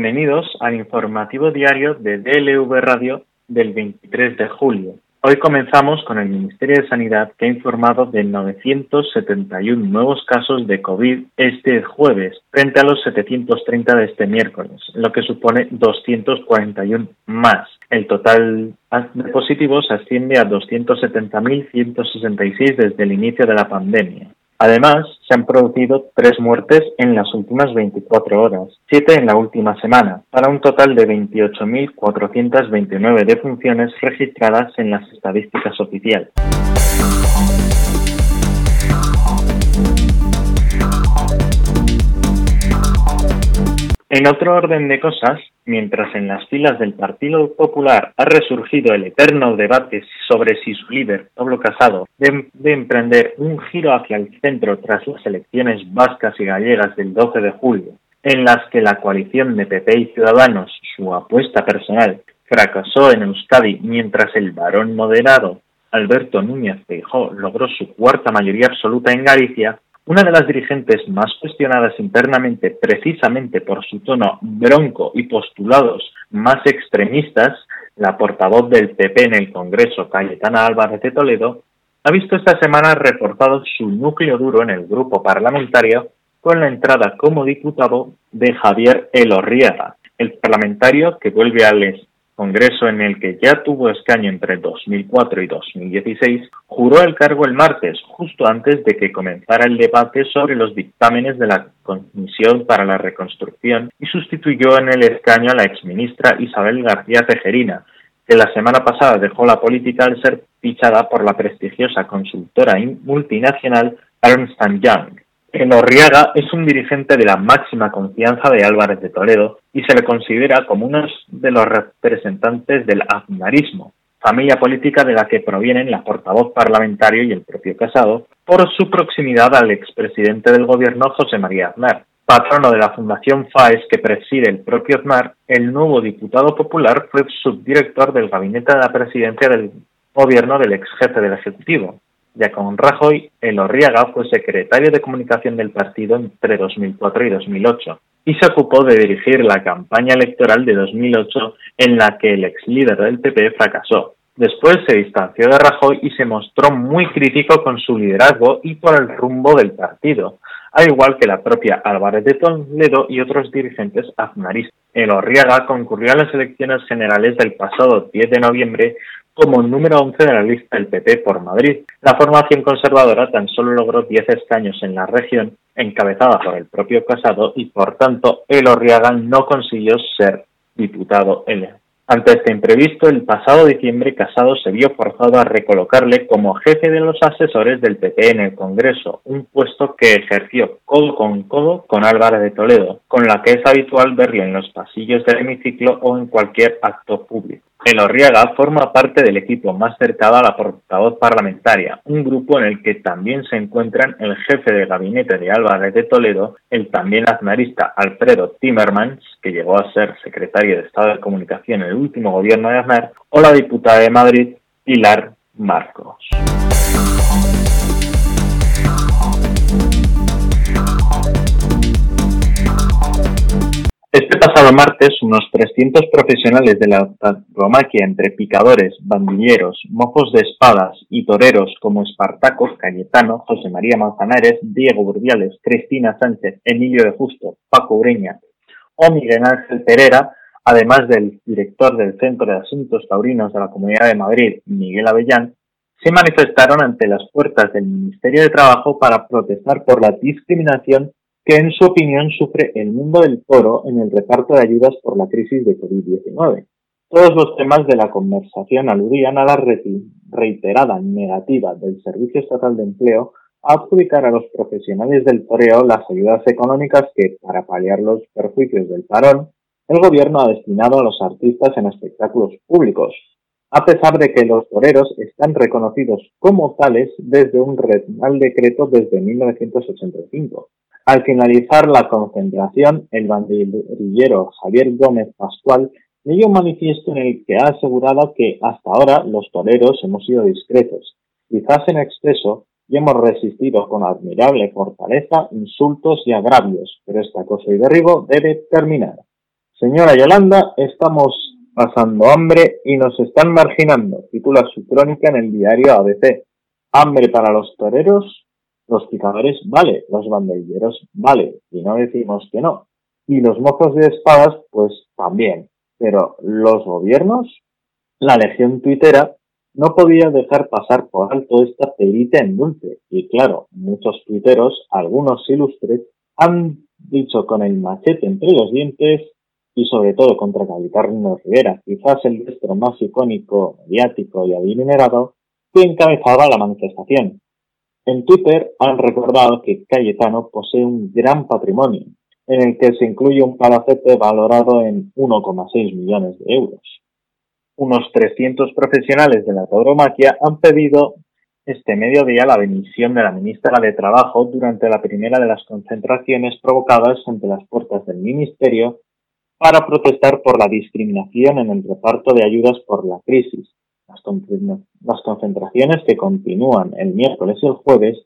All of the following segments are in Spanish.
Bienvenidos al informativo diario de DLV Radio del 23 de julio. Hoy comenzamos con el Ministerio de Sanidad que ha informado de 971 nuevos casos de COVID este jueves frente a los 730 de este miércoles, lo que supone 241 más. El total de positivos asciende a 270.166 desde el inicio de la pandemia. Además, se han producido tres muertes en las últimas 24 horas, siete en la última semana, para un total de 28.429 defunciones registradas en las estadísticas oficiales. En otro orden de cosas, mientras en las filas del Partido Popular ha resurgido el eterno debate sobre si su líder, Pablo Casado, debe emprender un giro hacia el centro tras las elecciones vascas y gallegas del 12 de julio, en las que la coalición de PP y Ciudadanos, su apuesta personal, fracasó en Euskadi mientras el varón moderado Alberto Núñez Feijóo logró su cuarta mayoría absoluta en Galicia, una de las dirigentes más cuestionadas internamente precisamente por su tono bronco y postulados más extremistas, la portavoz del PP en el Congreso, Cayetana Álvarez de Toledo, ha visto esta semana reforzado su núcleo duro en el grupo parlamentario con la entrada como diputado de Javier Elorriaga, el parlamentario que vuelve al Congreso en el que ya tuvo escaño entre 2004 y 2016, juró el cargo el martes, justo antes de que comenzara el debate sobre los dictámenes de la Comisión para la Reconstrucción y sustituyó en el escaño a la exministra Isabel García Tejerina, que la semana pasada dejó la política al ser fichada por la prestigiosa consultora multinacional Ernst Young. Elorriaga es un dirigente de la máxima confianza de Álvarez de Toledo y se le considera como uno de los representantes del aznarismo, familia política de la que provienen la portavoz parlamentario y el propio Casado, por su proximidad al expresidente del gobierno José María Aznar. Patrono de la Fundación FAES que preside el propio Aznar, el nuevo diputado popular fue subdirector del gabinete de la presidencia del gobierno del ex jefe del Ejecutivo, ya con Rajoy, Elorriaga fue secretario de comunicación del partido entre 2004 y 2008 y se ocupó de dirigir la campaña electoral de 2008 en la que el ex líder del PP fracasó. Después se distanció de Rajoy y se mostró muy crítico con su liderazgo y por el rumbo del partido, al igual que la propia Álvarez de Toledo y otros dirigentes aznaristas. Elorriaga concurrió a las elecciones generales del pasado 10 de noviembre como número 11 de la lista del PP por Madrid. La formación conservadora tan solo logró 10 escaños en la región, encabezada por el propio Casado, y por tanto el no consiguió ser diputado en ante este imprevisto, el pasado diciembre Casado se vio forzado a recolocarle como jefe de los asesores del PP en el Congreso, un puesto que ejerció codo con codo con Álvarez de Toledo, con la que es habitual verlo en los pasillos del hemiciclo o en cualquier acto público. El Orriaga forma parte del equipo más cercano a la portavoz parlamentaria, un grupo en el que también se encuentran el jefe de gabinete de Álvarez de Toledo, el también aznarista Alfredo Timmermans, que llegó a ser secretario de Estado de Comunicación en el último gobierno de Aznar, o la diputada de Madrid, Pilar Marcos. Pasado martes, unos 300 profesionales de la tauromaquia entre picadores, bandilleros, mozos de espadas y toreros como Espartaco, Cayetano, José María Manzanares, Diego Burdiales, Cristina Sánchez, Emilio de Justo, Paco Ureña o Miguel Ángel Pereira, además del director del Centro de Asuntos Taurinos de la Comunidad de Madrid, Miguel Avellán, se manifestaron ante las puertas del Ministerio de Trabajo para protestar por la discriminación que en su opinión sufre el mundo del toro en el reparto de ayudas por la crisis de COVID-19. Todos los temas de la conversación aludían a la reiterada negativa del Servicio Estatal de Empleo a adjudicar a los profesionales del toreo las ayudas económicas que, para paliar los perjuicios del parón, el gobierno ha destinado a los artistas en espectáculos públicos, a pesar de que los toreros están reconocidos como tales desde un Real Decreto desde 1985. Al finalizar la concentración, el banderillero Javier Gómez Pascual leyó un manifiesto en el que ha asegurado que hasta ahora los toreros hemos sido discretos, quizás en exceso, y hemos resistido con admirable fortaleza insultos y agravios, pero este acoso y derribo debe terminar. Señora Yolanda, estamos pasando hambre y nos están marginando, titula su crónica en el diario ABC. Hambre para los toreros, los picadores vale, los banderilleros vale, y no decimos que no. Y los mozos de espadas, pues también. Pero los gobiernos, la legión tuitera, no podía dejar pasar por alto esta perita en dulce. Y claro, muchos tuiteros, algunos ilustres, han dicho con el machete entre los dientes y sobre todo contra Cayetano Rivera, quizás el destro más icónico, mediático y adinerado, que encabezaba la manifestación. En Twitter han recordado que Cayetano posee un gran patrimonio, en el que se incluye un palacete valorado en 1,6 millones de euros. Unos 300 profesionales de la tauromaquia han pedido este mediodía la dimisión de la ministra de Trabajo durante la primera de las concentraciones provocadas ante las puertas del Ministerio para protestar por la discriminación en el reparto de ayudas por la crisis. Las, concentraciones que continúan el miércoles y el jueves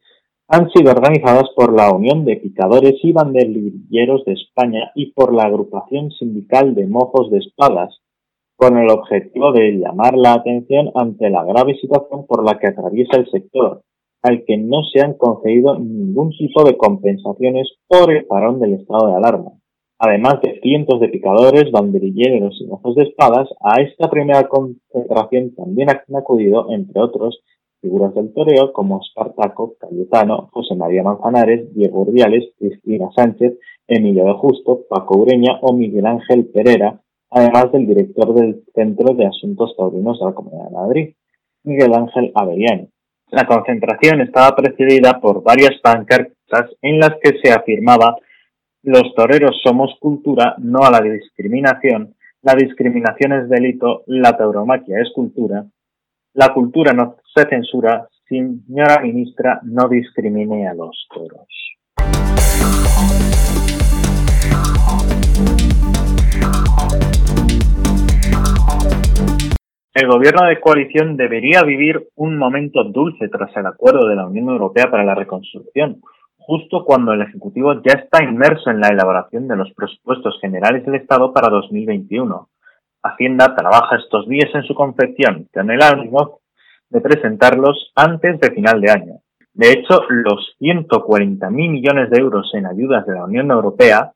han sido organizadas por la Unión de Picadores y Banderilleros de España y por la Agrupación Sindical de Mozos de Espadas, con el objetivo de llamar la atención ante la grave situación por la que atraviesa el sector, al que no se han concedido ningún tipo de compensaciones por el parón del estado de alarma. Además de cientos de picadores, banderilleros y ojos de espadas, a esta primera concentración también han acudido, entre otros, figuras del toreo como Espartaco, Cayetano, José María Manzanares, Diego Urdiales, Cristina Sánchez, Emilio de Justo, Paco Ureña o Miguel Ángel Pereira, además del director del Centro de Asuntos Taurinos de la Comunidad de Madrid, Miguel Ángel Avellán. La concentración estaba precedida por varias pancartas en las que se afirmaba los toreros somos cultura, no a la discriminación. La discriminación es delito, la tauromaquia es cultura. La cultura no se censura. Señora ministra, no discrimine a los toros. El gobierno de coalición debería vivir un momento dulce tras el acuerdo de la Unión Europea para la reconstrucción, justo cuando el Ejecutivo ya está inmerso en la elaboración de los presupuestos generales del Estado para 2021. Hacienda trabaja estos días en su confección, con el ánimo de presentarlos antes de final de año. De hecho, los 140.000 millones de euros en ayudas de la Unión Europea,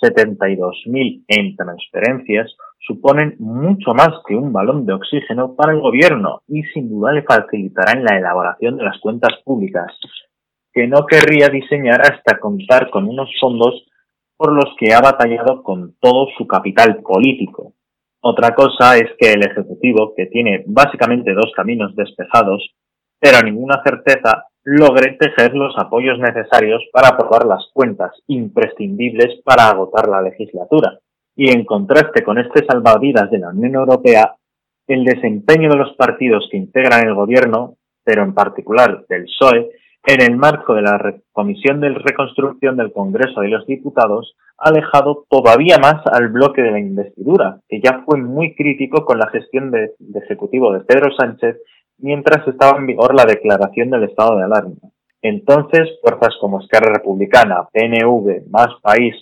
72.000 en transferencias, suponen mucho más que un balón de oxígeno para el gobierno y sin duda le facilitarán la elaboración de las cuentas públicas, que no querría diseñar hasta contar con unos fondos por los que ha batallado con todo su capital político. Otra cosa es que el Ejecutivo, que tiene básicamente dos caminos despejados, pero ninguna certeza, logre tejer los apoyos necesarios para aprobar las cuentas imprescindibles para agotar la legislatura. Y en contraste con este salvavidas de la Unión Europea, el desempeño de los partidos que integran el gobierno, pero en particular del PSOE, en el marco de la Comisión de Reconstrucción del Congreso de los Diputados, ha alejado todavía más al bloque de la investidura, que ya fue muy crítico con la gestión de, ejecutivo de Pedro Sánchez mientras estaba en vigor la declaración del estado de alarma. Entonces, fuerzas como Esquerra Republicana, PNV, Más País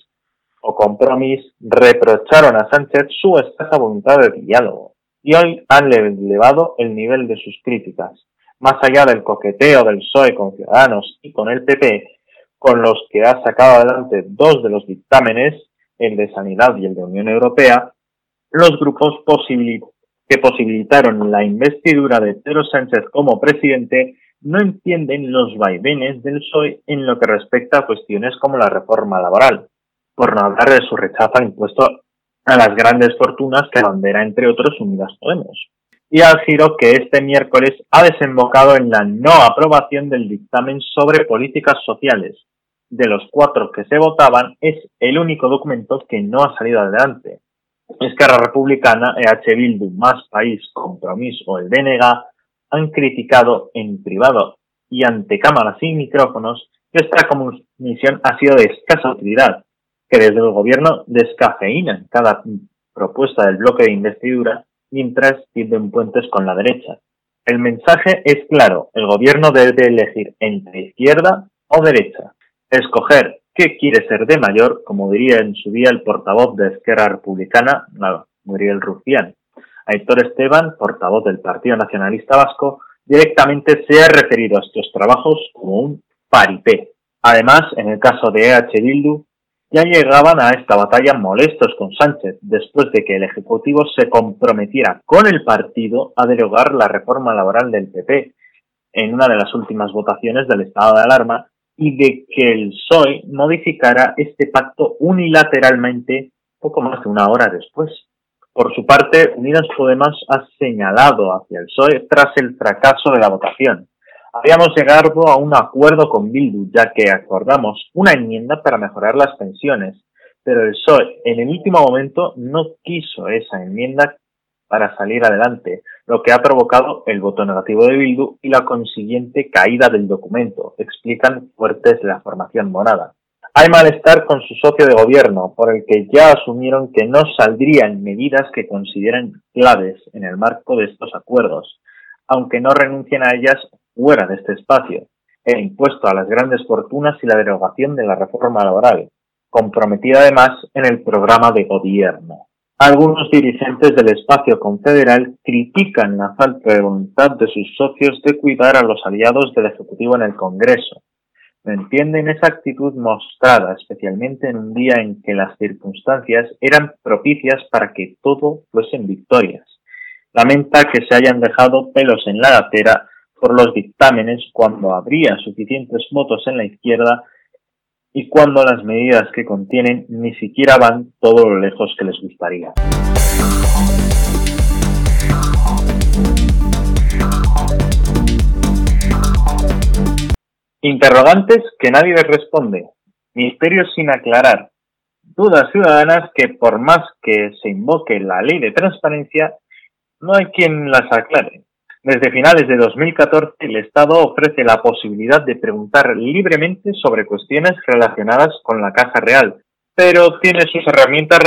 o Compromís reprocharon a Sánchez su escasa voluntad de diálogo y hoy han elevado el nivel de sus críticas, más allá del coqueteo del PSOE con Ciudadanos y con el PP, con los que ha sacado adelante dos de los dictámenes, el de Sanidad y el de Unión Europea, los grupos que posibilitaron la investidura de Pedro Sánchez como presidente no entienden los vaivenes del PSOE en lo que respecta a cuestiones como la reforma laboral, por no hablar de su rechazo al impuesto a las grandes fortunas que bandera, entre otros, Unidas Podemos y al giro que este miércoles ha desembocado en la no aprobación del dictamen sobre políticas sociales. De los cuatro que se votaban, es el único documento que no ha salido adelante. Esquerra Republicana, EH Bildu, Más País, Compromiso o el DNG han criticado en privado y ante cámaras y micrófonos que esta comisión ha sido de escasa utilidad, que desde el gobierno descafeína cada propuesta del bloque de investidura mientras tienden puentes con la derecha. El mensaje es claro, el gobierno debe elegir entre izquierda o derecha. Escoger ¿Qué quiere ser de mayor? Como diría en su día el portavoz de Esquerra Republicana, Muriel Rufián. Aitor Esteban, portavoz del Partido Nacionalista Vasco, directamente se ha referido a estos trabajos como un paripé. Además, en el caso de EH Bildu, ya llegaban a esta batalla molestos con Sánchez después de que el Ejecutivo se comprometiera con el partido a derogar la reforma laboral del PP en una de las últimas votaciones del estado de alarma y de que el PSOE modificara este pacto unilateralmente poco más de una hora después. Por su parte, Unidas Podemos ha señalado hacia el PSOE tras el fracaso de la votación. Habíamos llegado a un acuerdo con Bildu, ya que acordamos una enmienda para mejorar las pensiones, pero el PSOE en el último momento no quiso esa enmienda para salir adelante, lo que ha provocado el voto negativo de Bildu y la consiguiente caída del documento, explican fuertes la formación monada. Hay malestar con su socio de gobierno, por el que ya asumieron que no saldrían medidas que consideren claves en el marco de estos acuerdos, aunque no renuncien a ellas fuera de este espacio, el impuesto a las grandes fortunas y la derogación de la reforma laboral, comprometida además en el programa de gobierno. Algunos dirigentes del espacio confederal critican la falta de voluntad de sus socios de cuidar a los aliados del Ejecutivo en el Congreso, entienden esa actitud mostrada, especialmente en un día en que las circunstancias eran propicias para que todo fuesen victorias. Lamenta que se hayan dejado pelos en la gatera por los dictámenes cuando habría suficientes votos en la izquierda y cuando las medidas que contienen ni siquiera van todo lo lejos que les gustaría. Interrogantes que nadie les responde. Misterios sin aclarar. Dudas ciudadanas que por más que se invoque la ley de transparencia, no hay quien las aclare. Desde finales de 2014, el Estado ofrece la posibilidad de preguntar libremente sobre cuestiones relacionadas con la Casa Real, pero tiene sus herramientas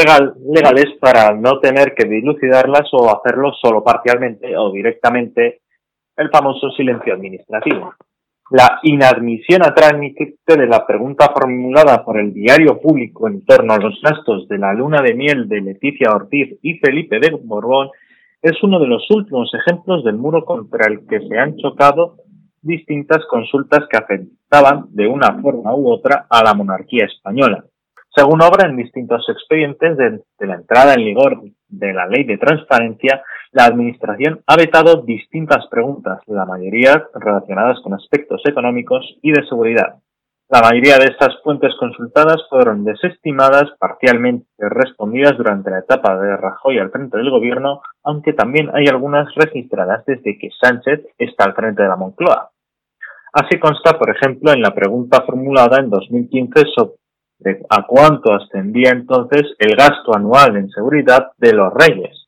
legales para no tener que dilucidarlas o hacerlo solo parcialmente o directamente, el famoso silencio administrativo. La inadmisión a trámite de la pregunta formulada por el diario público en torno a los gastos de la luna de miel de Leticia Ortiz y Felipe de Borbón es uno de los últimos ejemplos del muro contra el que se han chocado distintas consultas que afectaban de una forma u otra a la monarquía española. Según obra en distintos expedientes de, la entrada en vigor de la ley de transparencia, la Administración ha vetado distintas preguntas, la mayoría relacionadas con aspectos económicos y de seguridad. La mayoría de estas fuentes consultadas fueron desestimadas, parcialmente respondidas durante la etapa de Rajoy al frente del gobierno, aunque también hay algunas registradas desde que Sánchez está al frente de la Moncloa. Así consta, por ejemplo, en la pregunta formulada en 2015 sobre a cuánto ascendía entonces el gasto anual en seguridad de los reyes.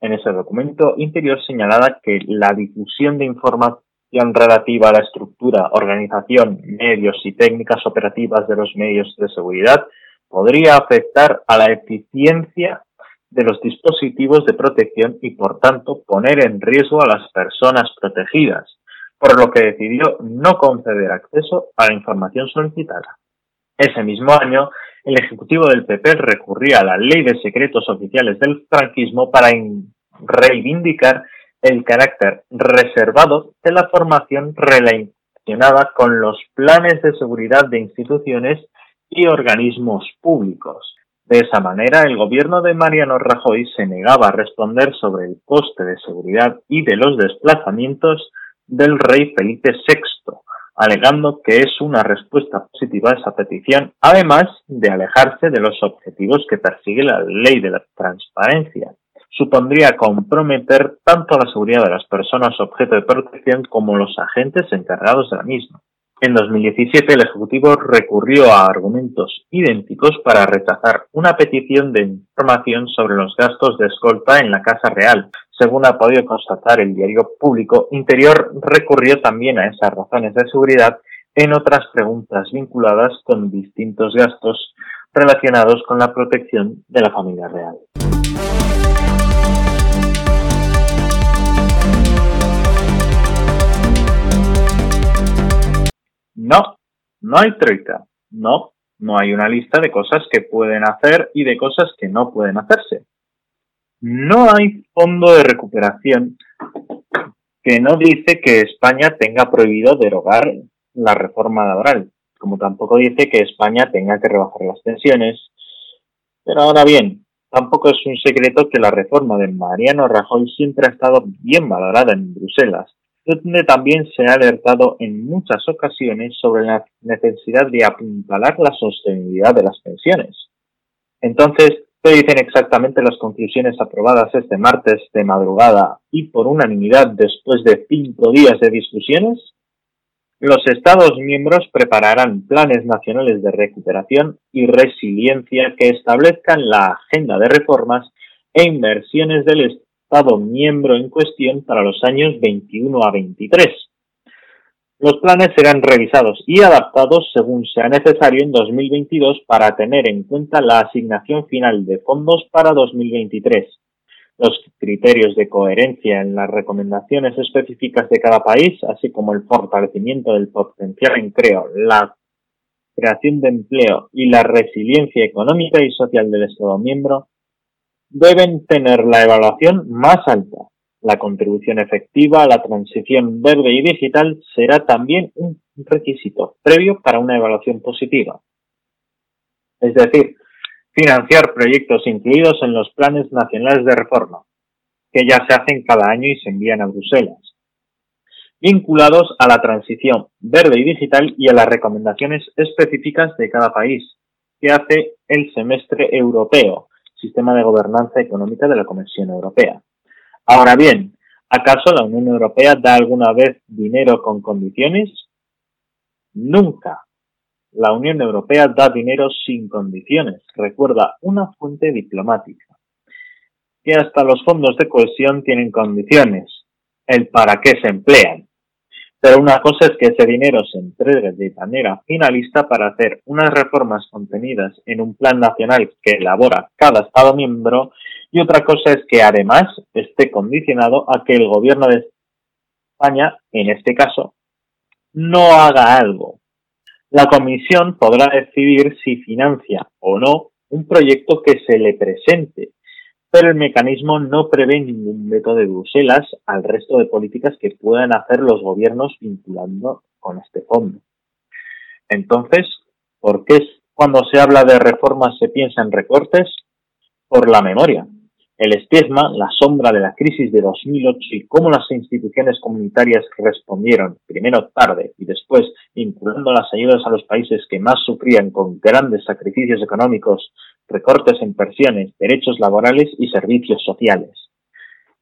En ese documento interior señalaba que la difusión de información relativa a la estructura, organización, medios y técnicas operativas de los medios de seguridad podría afectar a la eficiencia de los dispositivos de protección y por tanto poner en riesgo a las personas protegidas, por lo que decidió no conceder acceso a la información solicitada. Ese mismo año, el Ejecutivo del PP recurría a la Ley de Secretos Oficiales del franquismo para reivindicar el carácter reservado de la formación relacionada con los planes de seguridad de instituciones y organismos públicos. De esa manera, el gobierno de Mariano Rajoy se negaba a responder sobre el coste de seguridad y de los desplazamientos del rey Felipe VI, alegando que es una respuesta positiva a esa petición, además de alejarse de los objetivos que persigue la ley de la transparencia. Supondría comprometer tanto la seguridad de las personas objeto de protección como los agentes encargados de la misma. En 2017 el Ejecutivo recurrió a argumentos idénticos para rechazar una petición de información sobre los gastos de escolta en la Casa Real, según ha podido constatar el diario público, Interior recurrió también a esas razones de seguridad en otras preguntas vinculadas con distintos gastos relacionados con la protección de la familia real. No hay troika. No, No hay una lista de cosas que pueden hacer y de cosas que no pueden hacerse. No hay fondo de recuperación que no dice que España tenga prohibido derogar la reforma laboral, como tampoco dice que España tenga que rebajar las pensiones. Pero ahora bien, tampoco es un secreto que la reforma de Mariano Rajoy siempre ha estado bien valorada en Bruselas, donde también se ha alertado en muchas ocasiones sobre la necesidad de apuntalar la sostenibilidad de las pensiones. Entonces, ¿Qué dicen exactamente las conclusiones aprobadas este martes de madrugada y por unanimidad después de cinco días de discusiones? Los Estados miembros prepararán planes nacionales de recuperación y resiliencia que establezcan la agenda de reformas e inversiones del Estado miembro en cuestión para los años 21 a 23 los planes serán revisados y adaptados según sea necesario en 2022 para tener en cuenta la asignación final de fondos para 2023, los criterios de coherencia en las recomendaciones específicas de cada país, así como el fortalecimiento del potencial en creo, la creación de empleo y la resiliencia económica y social del Estado miembro, deben tener la evaluación más alta la contribución efectiva a la transición verde y digital será también un requisito previo para una evaluación positiva. Es decir, financiar proyectos incluidos en los planes nacionales de reforma, que ya se hacen cada año y se envían a Bruselas, vinculados a la transición verde y digital y a las recomendaciones específicas de cada país, que hace el semestre europeo, sistema de gobernanza económica de la Comisión Europea. Ahora bien, ¿acaso la Unión Europea da alguna vez dinero con condiciones? Nunca. La Unión Europea da dinero sin condiciones, recuerda una fuente diplomática. Que hasta los fondos de cohesión tienen condiciones, el para qué se emplean. Pero una cosa es que ese dinero se entregue de manera finalista para hacer unas reformas contenidas en un plan nacional que elabora cada Estado miembro y otra cosa es que además esté condicionado a que el gobierno de España, en este caso, no haga algo. La comisión podrá decidir si financia o no un proyecto que se le presente, pero el mecanismo no prevé ningún veto de Bruselas al resto de políticas que puedan hacer los gobiernos vinculando con este fondo. Entonces, ¿por qué cuando se habla de reformas se piensa en recortes? Por la memoria. El estigma, la sombra de la crisis de 2008 y cómo las instituciones comunitarias respondieron, primero tarde y después vinculando las ayudas a los países que más sufrían con grandes sacrificios económicos, recortes en pensiones, derechos laborales y servicios sociales.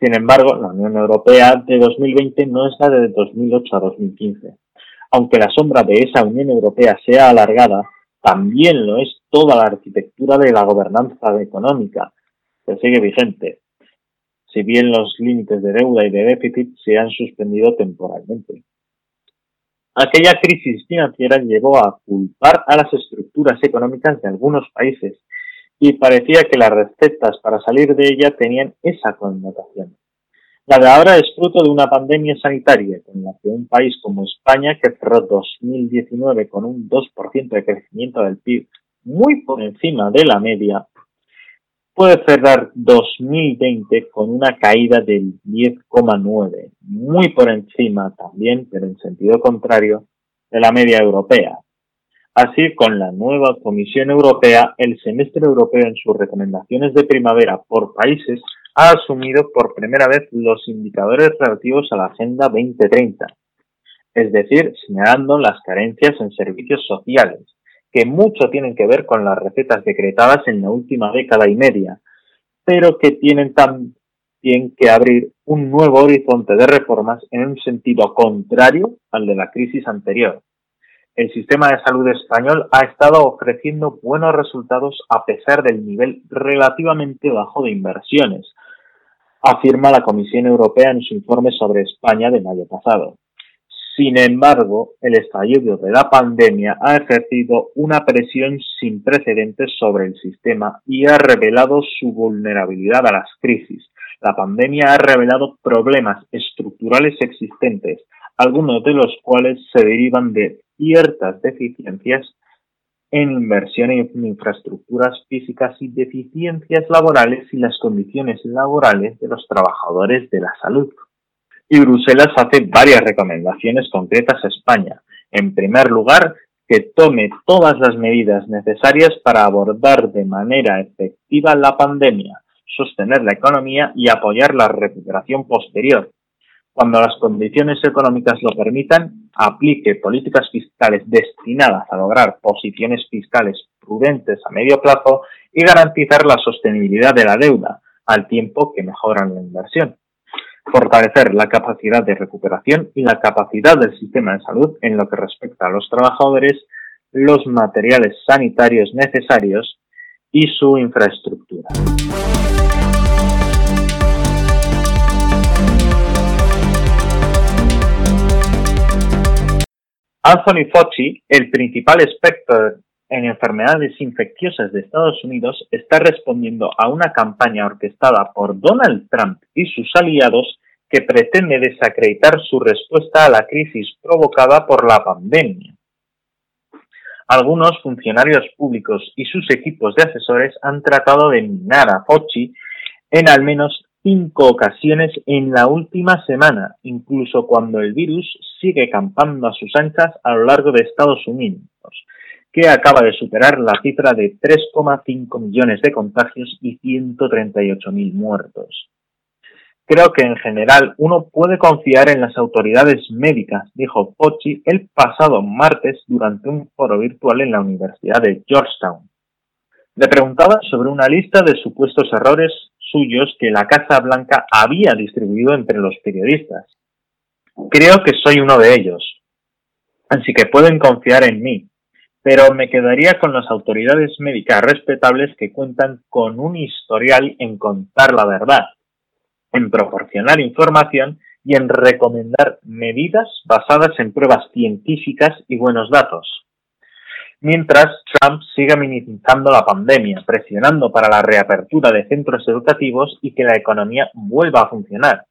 Sin embargo, la Unión Europea de 2020 no es la de 2008 a 2015. Aunque la sombra de esa Unión Europea sea alargada, también lo es toda la arquitectura de la gobernanza económica, sigue vigente, si bien los límites de deuda y de déficit se han suspendido temporalmente. Aquella crisis financiera llevó a culpar a las estructuras económicas de algunos países y parecía que las recetas para salir de ella tenían esa connotación. La de ahora es fruto de una pandemia sanitaria con la que un país como España, que cerró 2019 con un 2% de crecimiento del PIB muy por encima de la media, puede cerrar 2020 con una caída del 10,9, muy por encima también, pero en sentido contrario, de la media europea. Así, con la nueva Comisión Europea, el semestre europeo en sus recomendaciones de primavera por países ha asumido por primera vez los indicadores relativos a la Agenda 2030, es decir, señalando las carencias en servicios sociales, que mucho tienen que ver con las recetas decretadas en la última década y media, pero que tienen también que abrir un nuevo horizonte de reformas en un sentido contrario al de la crisis anterior. El sistema de salud español ha estado ofreciendo buenos resultados a pesar del nivel relativamente bajo de inversiones, afirma la Comisión Europea en su informe sobre España de mayo pasado. Sin embargo, el estallido de la pandemia ha ejercido una presión sin precedentes sobre el sistema y ha revelado su vulnerabilidad a las crisis. La pandemia ha revelado problemas estructurales existentes, algunos de los cuales se derivan de ciertas deficiencias en inversión en infraestructuras físicas y deficiencias laborales y las condiciones laborales de los trabajadores de la salud. Y Bruselas hace varias recomendaciones concretas a España. En primer lugar, que tome todas las medidas necesarias para abordar de manera efectiva la pandemia, sostener la economía y apoyar la recuperación posterior. Cuando las condiciones económicas lo permitan, aplique políticas fiscales destinadas a lograr posiciones fiscales prudentes a medio plazo y garantizar la sostenibilidad de la deuda, al tiempo que mejoran la inversión. Fortalecer la capacidad de recuperación y la capacidad del sistema de salud en lo que respecta a los trabajadores, los materiales sanitarios necesarios y su infraestructura. Anthony Fauci, el principal experto en enfermedades infecciosas de Estados Unidos, está respondiendo a una campaña orquestada por Donald Trump y sus aliados que pretende desacreditar su respuesta a la crisis provocada por la pandemia. Algunos funcionarios públicos y sus equipos de asesores han tratado de minar a Fauci en al menos cinco ocasiones en la última semana, incluso cuando el virus sigue campando a sus anchas a lo largo de Estados Unidos, que acaba de superar la cifra de 3,5 millones de contagios y 138.000 muertos. Creo que en general uno puede confiar en las autoridades médicas, dijo Pochi el pasado martes durante un foro virtual en la Universidad de Georgetown. Le preguntaban sobre una lista de supuestos errores suyos que la Casa Blanca había distribuido entre los periodistas. Creo que soy uno de ellos, así que pueden confiar en mí, pero me quedaría con las autoridades médicas respetables que cuentan con un historial en contar la verdad, en proporcionar información y en recomendar medidas basadas en pruebas científicas y buenos datos mientras Trump siga minimizando la pandemia, presionando para la reapertura de centros educativos y que la economía vuelva a funcionar.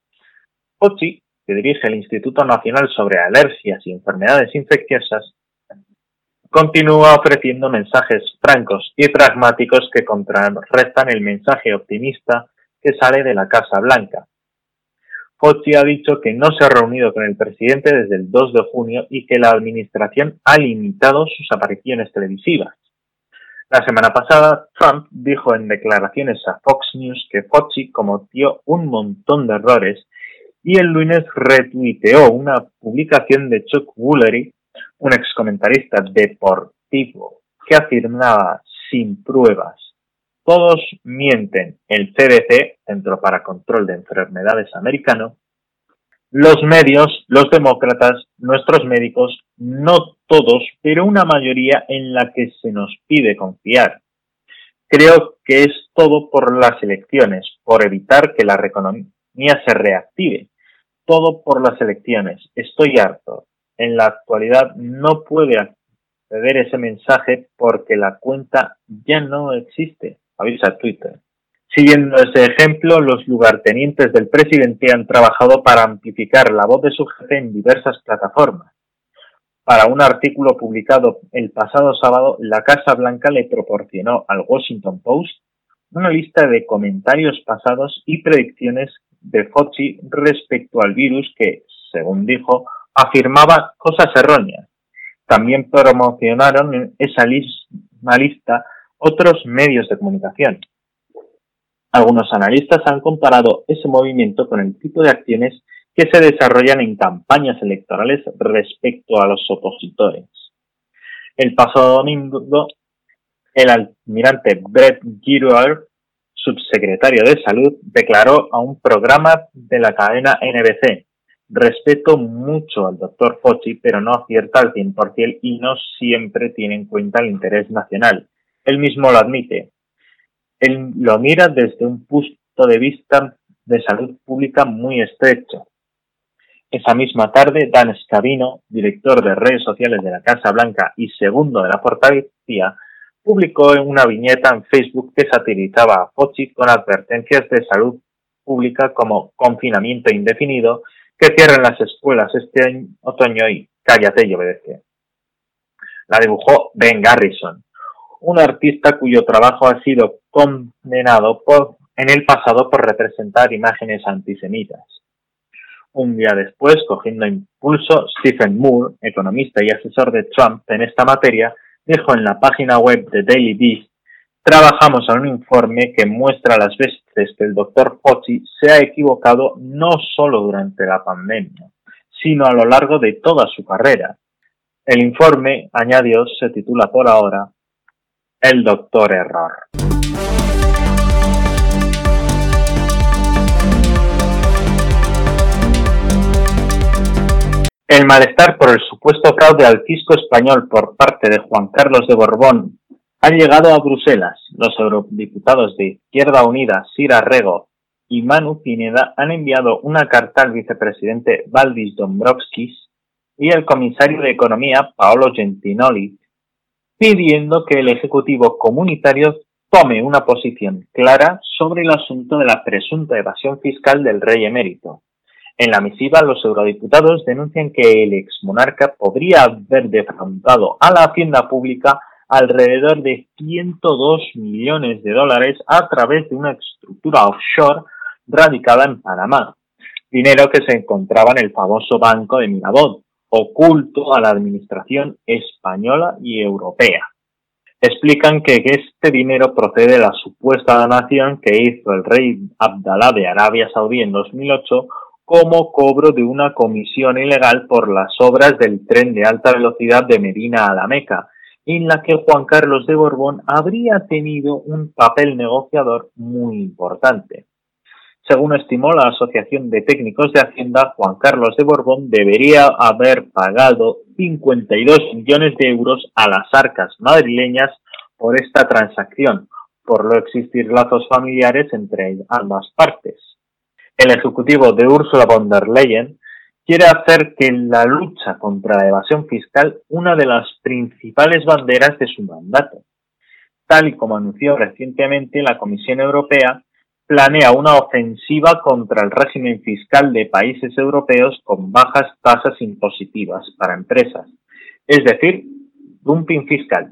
Fauci, que dirige el Instituto Nacional sobre Alergias y Enfermedades Infecciosas, continúa ofreciendo mensajes francos y pragmáticos que contrarrestan el mensaje optimista que sale de la Casa Blanca. Fauci ha dicho que no se ha reunido con el presidente desde el 2 de junio y que la administración ha limitado sus apariciones televisivas. La semana pasada, Trump dijo en declaraciones a Fox News que Fauci cometió un montón de errores y el lunes retuiteó una publicación de Chuck Woolery, un excomentarista deportivo, que afirmaba sin pruebas todos mienten. El CDC, Centro para Control de Enfermedades americano, los medios, los demócratas, nuestros médicos, no todos, pero una mayoría en la que se nos pide confiar. Creo que es todo por las elecciones, por evitar que la economía se reactive. Todo por las elecciones. Estoy harto. En la actualidad no puede acceder ese mensaje porque la cuenta ya no existe avisa Twitter. Siguiendo ese ejemplo, los lugartenientes del presidente han trabajado para amplificar la voz de su jefe en diversas plataformas. Para un artículo publicado el pasado sábado, la Casa Blanca le proporcionó al Washington Post una lista de comentarios pasados y predicciones de Fauci respecto al virus que, según dijo, afirmaba cosas erróneas. También promocionaron esa lista otros medios de comunicación. Algunos analistas han comparado ese movimiento con el tipo de acciones que se desarrollan en campañas electorales respecto a los opositores. El pasado domingo, el almirante Brett Giroir, subsecretario de Salud, declaró a un programa de la cadena NBC, respeto mucho al doctor Fauci, pero no acierta al 100% y no siempre tiene en cuenta el interés nacional él mismo lo admite. Él lo mira desde un punto de vista de salud pública muy estrecho. Esa misma tarde, Dan Scavino, director de redes sociales de la Casa Blanca y segundo de la portavocía, publicó una viñeta en Facebook que satirizaba a Fauci con advertencias de salud pública como confinamiento indefinido, que cierren las escuelas este otoño y cállate y obedece. La dibujó Ben Garrison, un artista cuyo trabajo ha sido condenado por, en el pasado por representar imágenes antisemitas. Un día después, cogiendo impulso, Stephen Moore, economista y asesor de Trump en esta materia, dijo en la página web de Daily Beast, trabajamos en un informe que muestra las veces que el doctor Fauci se ha equivocado no solo durante la pandemia, sino a lo largo de toda su carrera. El informe, añadió, se titula por ahora El Doctor Error. El malestar por el supuesto fraude al fisco español por parte de Juan Carlos de Borbón ha llegado a Bruselas. Los eurodiputados de Izquierda Unida, Sira Rego y Manu Pineda han enviado una carta al vicepresidente Valdis Dombrovskis y al comisario de Economía, Paolo Gentiloni, pidiendo que el Ejecutivo comunitario tome una posición clara sobre el asunto de la presunta evasión fiscal del rey emérito. En la misiva, los eurodiputados denuncian que el exmonarca podría haber defraudado a la hacienda pública alrededor de 102 millones de dólares a través de una estructura offshore radicada en Panamá, dinero que se encontraba en el famoso Banco de Mirabot, oculto a la administración española y europea. Explican que este dinero procede de la supuesta donación que hizo el rey Abdalá de Arabia Saudí en 2008 como cobro de una comisión ilegal por las obras del tren de alta velocidad de Medina a la Meca, en la que Juan Carlos de Borbón habría tenido un papel negociador muy importante. Según estimó la Asociación de Técnicos de Hacienda, Juan Carlos de Borbón debería haber pagado 52 millones de euros a las arcas madrileñas por esta transacción, por no existir lazos familiares entre ambas partes. El ejecutivo de Ursula von der Leyen quiere hacer que la lucha contra la evasión fiscal una de las principales banderas de su mandato. Tal y como anunció recientemente la Comisión Europea, planea una ofensiva contra el régimen fiscal de países europeos con bajas tasas impositivas para empresas, es decir, dumping fiscal.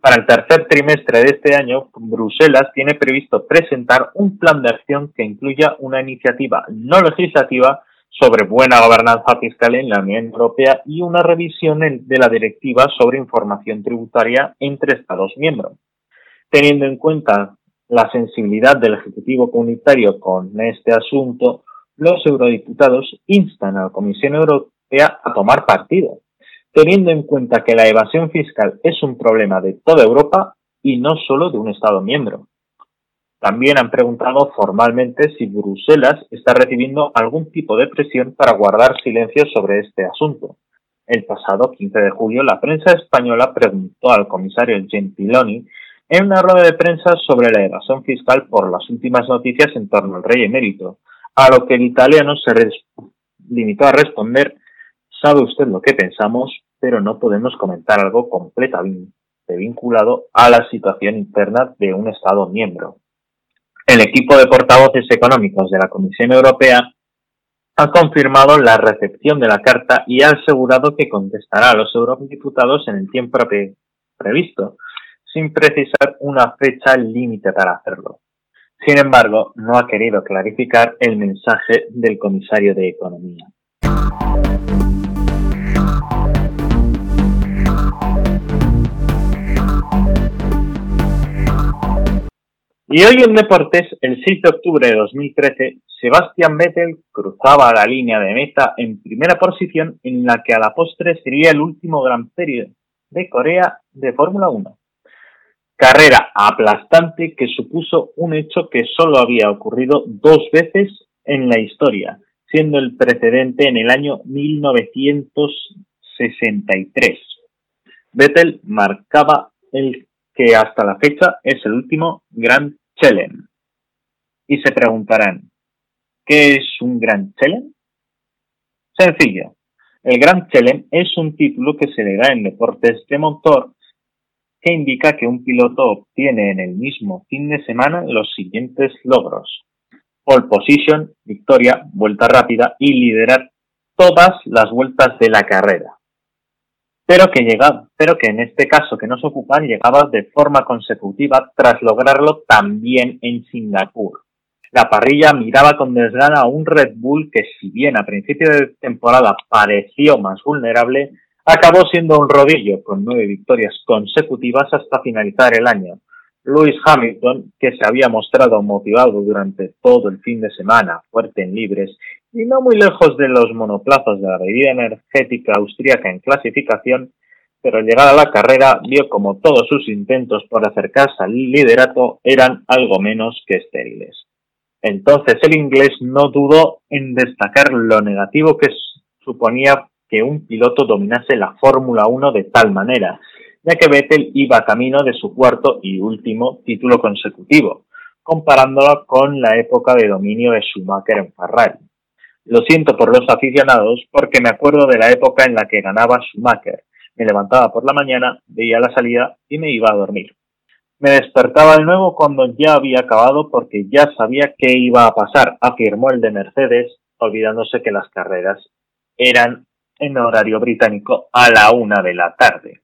Para el tercer trimestre de este año, Bruselas tiene previsto presentar un plan de acción que incluya una iniciativa no legislativa sobre buena gobernanza fiscal en la Unión Europea y una revisión de la directiva sobre información tributaria entre Estados miembros. Teniendo en cuenta la sensibilidad del Ejecutivo Comunitario con este asunto, los eurodiputados instan a la Comisión Europea a tomar partido, teniendo en cuenta que la evasión fiscal es un problema de toda Europa y no solo de un Estado miembro. También han preguntado formalmente si Bruselas está recibiendo algún tipo de presión para guardar silencio sobre este asunto. El pasado 15 de julio, la prensa española preguntó al comisario Gentiloni en una rueda de prensa sobre la evasión fiscal por las últimas noticias en torno al rey emérito, a lo que el italiano se limitó a responder, sabe usted lo que pensamos, pero no podemos comentar algo completamente vinculado a la situación interna de un Estado miembro. El equipo de portavoces económicos de la Comisión Europea ha confirmado la recepción de la carta y ha asegurado que contestará a los eurodiputados en el tiempo previsto, sin precisar una fecha límite para hacerlo. Sin embargo, no ha querido clarificar el mensaje del comisario de Economía. Y hoy en Deportes, el 6 de octubre de 2013, Sebastian Vettel cruzaba la línea de meta en primera posición en la que a la postre sería el último Gran Premio de Corea de Fórmula 1. Carrera aplastante que supuso un hecho que solo había ocurrido dos veces en la historia, siendo el precedente en el año 1963. Vettel marcaba el que hasta la fecha es el último Grand Chelem. Y se preguntarán, ¿qué es un Grand Chelem? Sencillo. El Grand Chelem es un título que se le da en deportes de motor que indica que un piloto obtiene en el mismo fin de semana los siguientes logros. Pole position, victoria, vuelta rápida y liderar todas las vueltas de la carrera. Pero que llegado pero que en este caso que nos ocupan llegaba de forma consecutiva tras lograrlo también en Singapur. La parrilla miraba con desgana a un Red Bull que si bien a principio de temporada pareció más vulnerable, acabó siendo un rodillo con nueve victorias consecutivas hasta finalizar el año. Lewis Hamilton, que se había mostrado motivado durante todo el fin de semana, fuerte en libres y no muy lejos de los monoplazas de la bebida energética austríaca en clasificación, pero al llegar a la carrera vio como todos sus intentos por acercarse al liderato eran algo menos que estériles. Entonces el inglés no dudó en destacar lo negativo que suponía que un piloto dominase la Fórmula 1 de tal manera, ya que Vettel iba camino de su cuarto y último título consecutivo, comparándolo con la época de dominio de Schumacher en Ferrari. Lo siento por los aficionados porque me acuerdo de la época en la que ganaba Schumacher. Me levantaba por la mañana, veía la salida y me iba a dormir. Me despertaba de nuevo cuando ya había acabado porque ya sabía qué iba a pasar, afirmó el de Mercedes, olvidándose que las carreras eran en horario británico a la una de la tarde.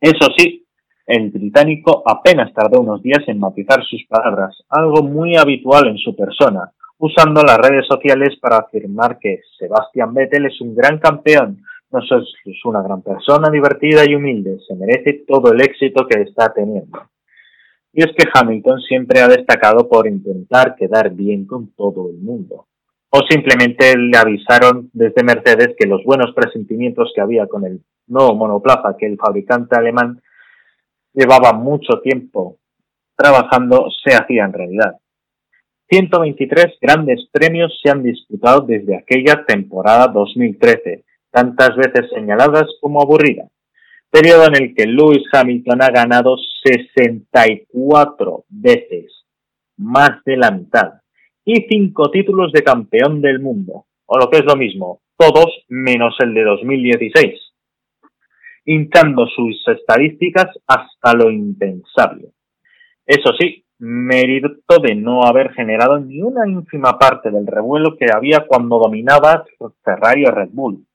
Eso sí, el británico apenas tardó unos días en matizar sus palabras, algo muy habitual en su persona, usando las redes sociales para afirmar que Sebastian Vettel es un gran campeón, no solo es una gran persona divertida y humilde, se merece todo el éxito que está teniendo. Y es que Hamilton siempre ha destacado por intentar quedar bien con todo el mundo. O simplemente le avisaron desde Mercedes que los buenos presentimientos que había con el nuevo monoplaza que el fabricante alemán llevaba mucho tiempo trabajando se hacían realidad. 123 grandes premios se han disputado desde aquella temporada 2013, tantas veces señaladas como aburrida periodo en el que Lewis Hamilton ha ganado 64 veces, más de la mitad, y cinco títulos de campeón del mundo, o lo que es lo mismo, todos menos el de 2016, hinchando sus estadísticas hasta lo impensable. Eso sí, mérito de no haber generado ni una ínfima parte del revuelo que había cuando dominaba Ferrari o Red Bull.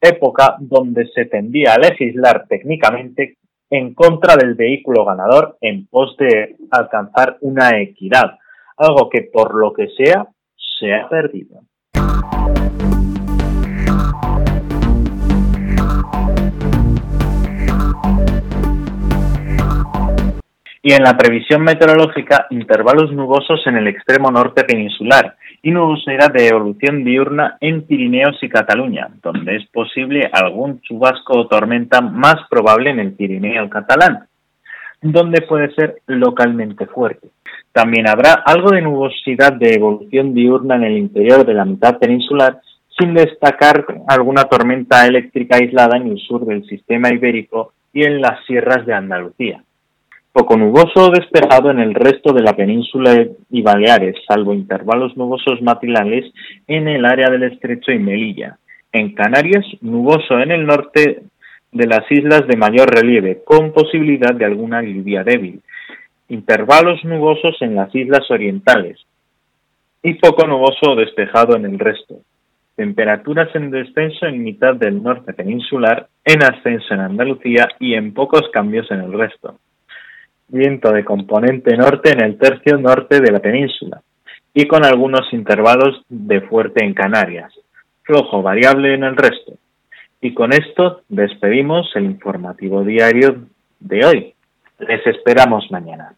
Época donde se tendía a legislar técnicamente en contra del vehículo ganador en pos de alcanzar una equidad, algo que por lo que sea se ha perdido. y en la previsión meteorológica intervalos nubosos en el extremo norte peninsular y nubosidad de evolución diurna en Pirineos y Cataluña, donde es posible algún chubasco o tormenta más probable en el Pirineo catalán, donde puede ser localmente fuerte. También habrá algo de nubosidad de evolución diurna en el interior de la mitad peninsular, sin destacar alguna tormenta eléctrica aislada en el sur del sistema ibérico y en las sierras de Andalucía poco nuboso o despejado en el resto de la península y Baleares, salvo intervalos nubosos matinales en el área del estrecho y Melilla. En Canarias, nuboso en el norte de las islas de mayor relieve, con posibilidad de alguna lluvia débil. Intervalos nubosos en las islas orientales y poco nuboso o despejado en el resto. Temperaturas en descenso en mitad del norte peninsular, en ascenso en Andalucía y en pocos cambios en el resto viento de componente norte en el tercio norte de la península y con algunos intervalos de fuerte en Canarias, flojo variable en el resto. Y con esto despedimos el informativo diario de hoy. Les esperamos mañana.